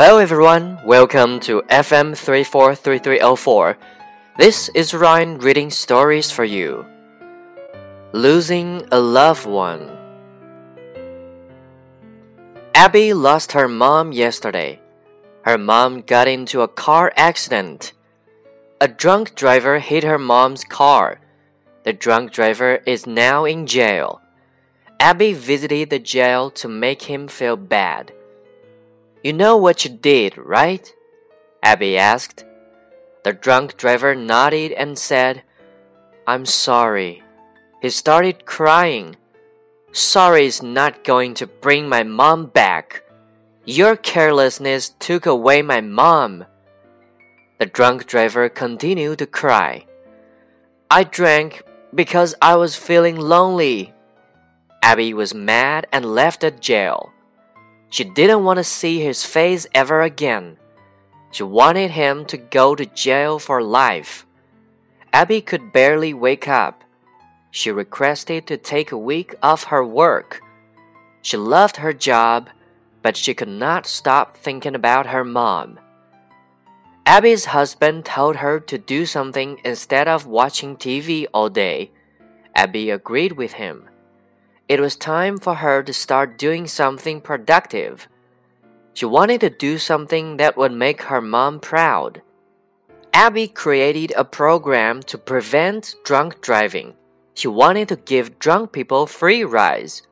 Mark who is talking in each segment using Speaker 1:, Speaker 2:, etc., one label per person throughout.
Speaker 1: Hello everyone, welcome to FM 343304. This is Ryan reading stories for you. Losing a loved one. Abby lost her mom yesterday. Her mom got into a car accident. A drunk driver hit her mom's car. The drunk driver is now in jail. Abby visited the jail to make him feel bad. You know what you did, right? Abby asked. The drunk driver nodded and said, I'm sorry. He started crying. Sorry is not going to bring my mom back. Your carelessness took away my mom. The drunk driver continued to cry. I drank because I was feeling lonely. Abby was mad and left the jail. She didn't want to see his face ever again. She wanted him to go to jail for life. Abby could barely wake up. She requested to take a week off her work. She loved her job, but she could not stop thinking about her mom. Abby's husband told her to do something instead of watching TV all day. Abby agreed with him. It was time for her to start doing something productive. She wanted to do something that would make her mom proud. Abby created a program to prevent drunk driving. She wanted to give drunk people free rides.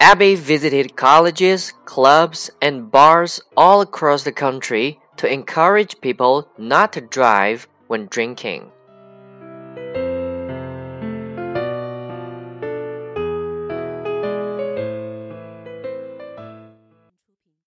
Speaker 1: Abby visited colleges, clubs, and bars all across the country to encourage people not to drive when drinking.